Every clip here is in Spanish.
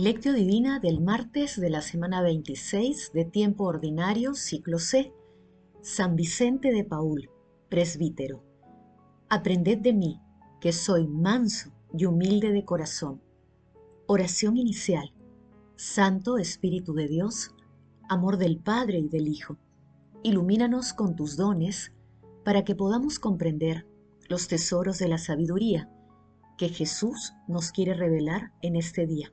Lectio Divina del martes de la semana 26 de tiempo ordinario, ciclo C. San Vicente de Paul, presbítero. Aprended de mí, que soy manso y humilde de corazón. Oración inicial. Santo Espíritu de Dios, amor del Padre y del Hijo, ilumínanos con tus dones para que podamos comprender los tesoros de la sabiduría que Jesús nos quiere revelar en este día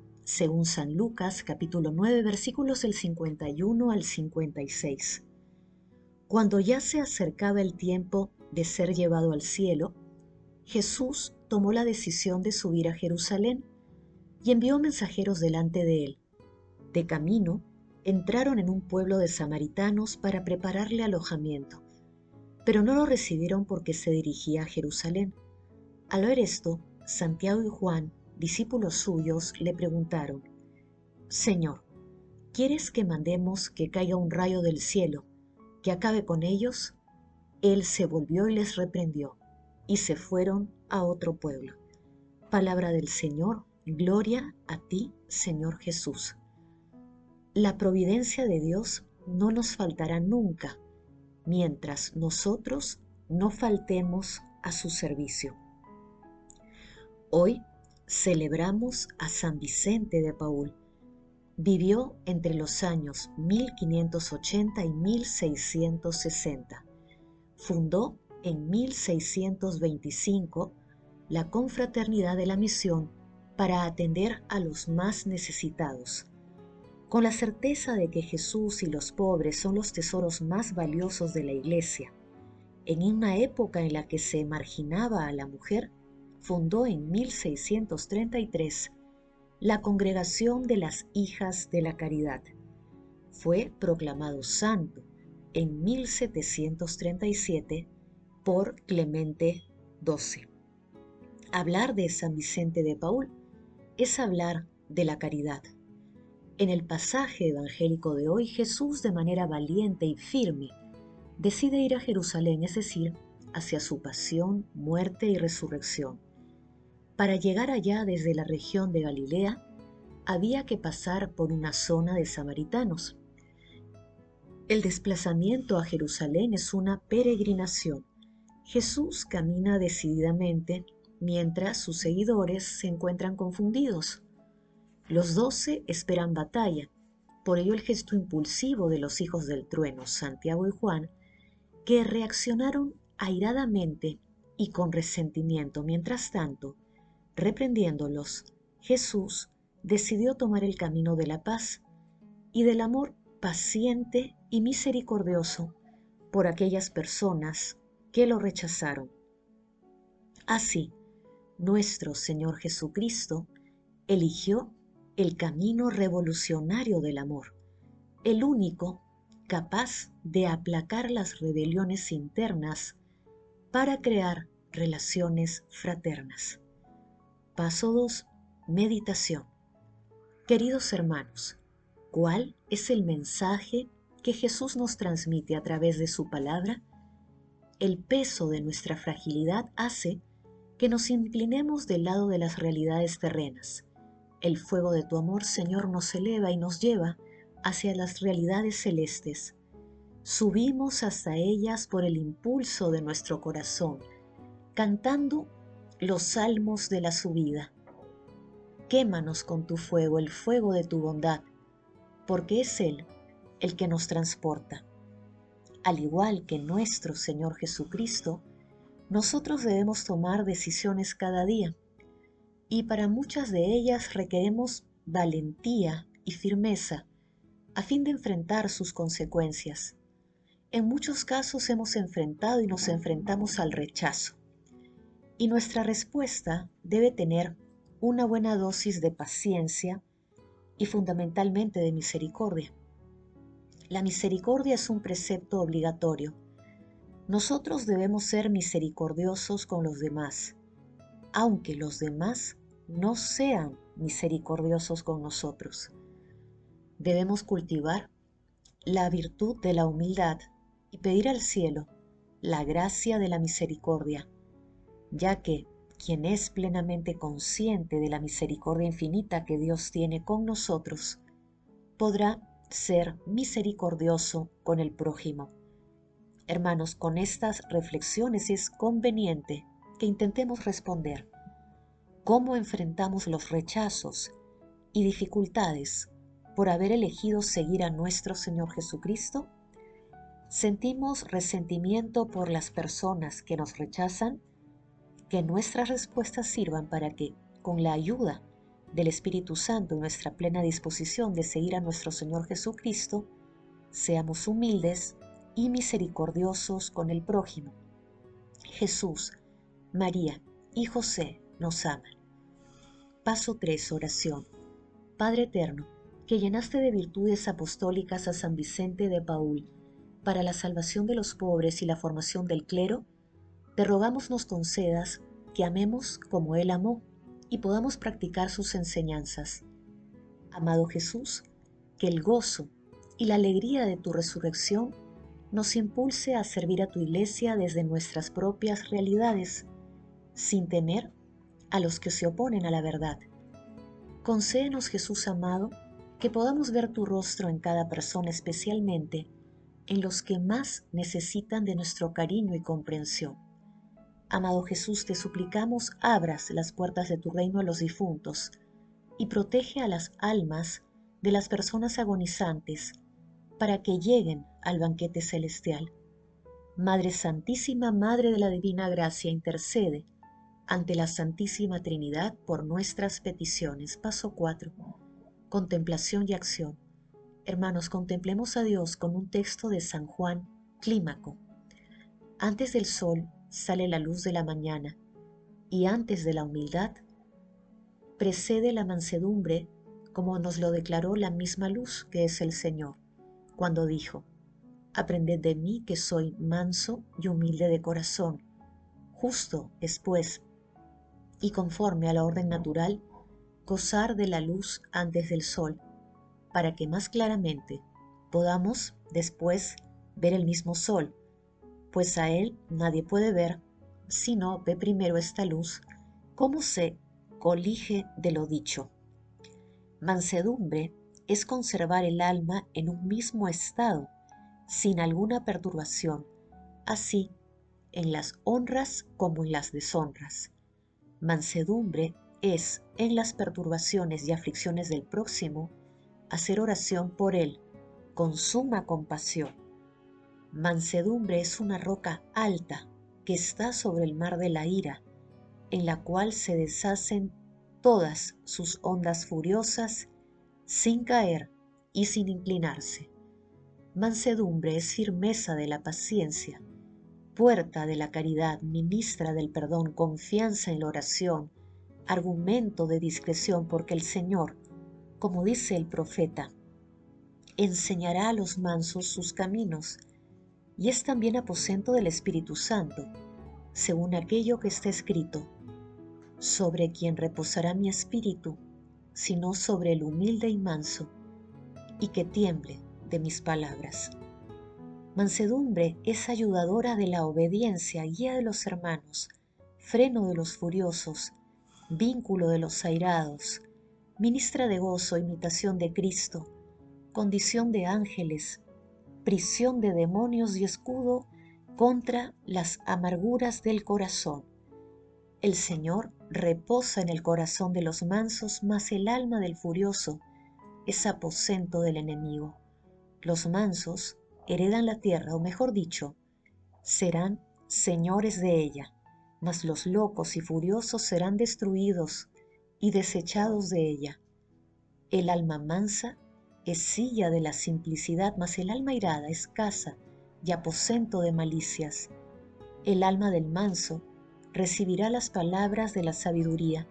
según San Lucas capítulo 9 versículos del 51 al 56. Cuando ya se acercaba el tiempo de ser llevado al cielo, Jesús tomó la decisión de subir a Jerusalén y envió mensajeros delante de él. De camino, entraron en un pueblo de samaritanos para prepararle alojamiento, pero no lo recibieron porque se dirigía a Jerusalén. Al ver esto, Santiago y Juan discípulos suyos le preguntaron, Señor, ¿quieres que mandemos que caiga un rayo del cielo, que acabe con ellos? Él se volvió y les reprendió, y se fueron a otro pueblo. Palabra del Señor, gloria a ti, Señor Jesús. La providencia de Dios no nos faltará nunca, mientras nosotros no faltemos a su servicio. Hoy celebramos a San Vicente de Paul. Vivió entre los años 1580 y 1660. Fundó en 1625 la Confraternidad de la Misión para atender a los más necesitados. Con la certeza de que Jesús y los pobres son los tesoros más valiosos de la Iglesia, en una época en la que se marginaba a la mujer, fundó en 1633 la Congregación de las Hijas de la Caridad. Fue proclamado santo en 1737 por Clemente XII. Hablar de San Vicente de Paul es hablar de la caridad. En el pasaje evangélico de hoy, Jesús de manera valiente y firme decide ir a Jerusalén, es decir, hacia su pasión, muerte y resurrección para llegar allá desde la región de Galilea, había que pasar por una zona de samaritanos. El desplazamiento a Jerusalén es una peregrinación. Jesús camina decididamente mientras sus seguidores se encuentran confundidos. Los doce esperan batalla, por ello el gesto impulsivo de los hijos del trueno, Santiago y Juan, que reaccionaron airadamente y con resentimiento. Mientras tanto, Reprendiéndolos, Jesús decidió tomar el camino de la paz y del amor paciente y misericordioso por aquellas personas que lo rechazaron. Así, nuestro Señor Jesucristo eligió el camino revolucionario del amor, el único capaz de aplacar las rebeliones internas para crear relaciones fraternas. Paso 2. Meditación. Queridos hermanos, ¿cuál es el mensaje que Jesús nos transmite a través de su palabra? El peso de nuestra fragilidad hace que nos inclinemos del lado de las realidades terrenas. El fuego de tu amor, Señor, nos eleva y nos lleva hacia las realidades celestes. Subimos hasta ellas por el impulso de nuestro corazón, cantando los salmos de la subida. Quémanos con tu fuego, el fuego de tu bondad, porque es Él el que nos transporta. Al igual que nuestro Señor Jesucristo, nosotros debemos tomar decisiones cada día y para muchas de ellas requeremos valentía y firmeza a fin de enfrentar sus consecuencias. En muchos casos hemos enfrentado y nos enfrentamos al rechazo y nuestra respuesta debe tener una buena dosis de paciencia y fundamentalmente de misericordia. La misericordia es un precepto obligatorio. Nosotros debemos ser misericordiosos con los demás, aunque los demás no sean misericordiosos con nosotros. Debemos cultivar la virtud de la humildad y pedir al cielo la gracia de la misericordia, ya que quien es plenamente consciente de la misericordia infinita que Dios tiene con nosotros, podrá ser misericordioso con el prójimo. Hermanos, con estas reflexiones es conveniente que intentemos responder cómo enfrentamos los rechazos y dificultades por haber elegido seguir a nuestro Señor Jesucristo. ¿Sentimos resentimiento por las personas que nos rechazan? Que nuestras respuestas sirvan para que, con la ayuda del Espíritu Santo y nuestra plena disposición de seguir a nuestro Señor Jesucristo, seamos humildes y misericordiosos con el prójimo. Jesús, María y José nos aman. Paso 3. Oración. Padre Eterno, que llenaste de virtudes apostólicas a San Vicente de Paul para la salvación de los pobres y la formación del clero, te rogamos nos concedas que amemos como Él amó y podamos practicar sus enseñanzas. Amado Jesús, que el gozo y la alegría de tu resurrección nos impulse a servir a tu iglesia desde nuestras propias realidades, sin temer a los que se oponen a la verdad. Concédenos, Jesús amado, que podamos ver tu rostro en cada persona, especialmente en los que más necesitan de nuestro cariño y comprensión. Amado Jesús, te suplicamos abras las puertas de tu reino a los difuntos y protege a las almas de las personas agonizantes para que lleguen al banquete celestial. Madre Santísima, Madre de la Divina Gracia, intercede ante la Santísima Trinidad por nuestras peticiones. Paso 4. Contemplación y acción. Hermanos, contemplemos a Dios con un texto de San Juan Clímaco. Antes del sol sale la luz de la mañana, y antes de la humildad precede la mansedumbre, como nos lo declaró la misma luz que es el Señor, cuando dijo, Aprended de mí que soy manso y humilde de corazón. Justo después, y conforme a la orden natural, gozar de la luz antes del sol, para que más claramente podamos después ver el mismo sol pues a él nadie puede ver si no ve primero esta luz, cómo se colige de lo dicho. Mansedumbre es conservar el alma en un mismo estado, sin alguna perturbación, así en las honras como en las deshonras. Mansedumbre es, en las perturbaciones y aflicciones del próximo, hacer oración por él con suma compasión Mansedumbre es una roca alta que está sobre el mar de la ira, en la cual se deshacen todas sus ondas furiosas sin caer y sin inclinarse. Mansedumbre es firmeza de la paciencia, puerta de la caridad, ministra del perdón, confianza en la oración, argumento de discreción, porque el Señor, como dice el profeta, enseñará a los mansos sus caminos y es también aposento del Espíritu Santo, según aquello que está escrito, sobre quien reposará mi espíritu, sino sobre el humilde y manso, y que tiemble de mis palabras. Mansedumbre es ayudadora de la obediencia, guía de los hermanos, freno de los furiosos, vínculo de los airados, ministra de gozo, imitación de Cristo, condición de ángeles, prisión de demonios y escudo contra las amarguras del corazón. El Señor reposa en el corazón de los mansos, mas el alma del furioso es aposento del enemigo. Los mansos heredan la tierra, o mejor dicho, serán señores de ella, mas los locos y furiosos serán destruidos y desechados de ella. El alma mansa es silla de la simplicidad, mas el alma irada es casa y aposento de malicias. El alma del manso recibirá las palabras de la sabiduría,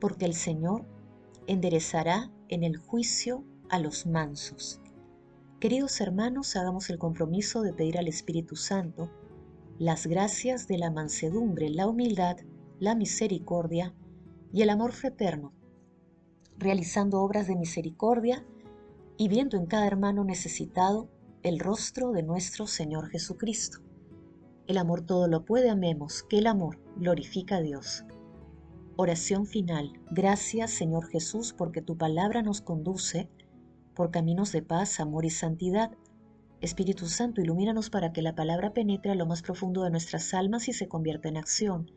porque el Señor enderezará en el juicio a los mansos. Queridos hermanos, hagamos el compromiso de pedir al Espíritu Santo las gracias de la mansedumbre, la humildad, la misericordia y el amor fraterno, realizando obras de misericordia y viendo en cada hermano necesitado el rostro de nuestro Señor Jesucristo. El amor todo lo puede, amemos, que el amor glorifica a Dios. Oración final. Gracias Señor Jesús porque tu palabra nos conduce por caminos de paz, amor y santidad. Espíritu Santo, ilumínanos para que la palabra penetre a lo más profundo de nuestras almas y se convierta en acción.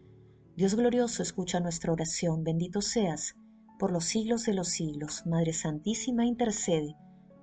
Dios glorioso, escucha nuestra oración. Bendito seas por los siglos de los siglos. Madre Santísima, intercede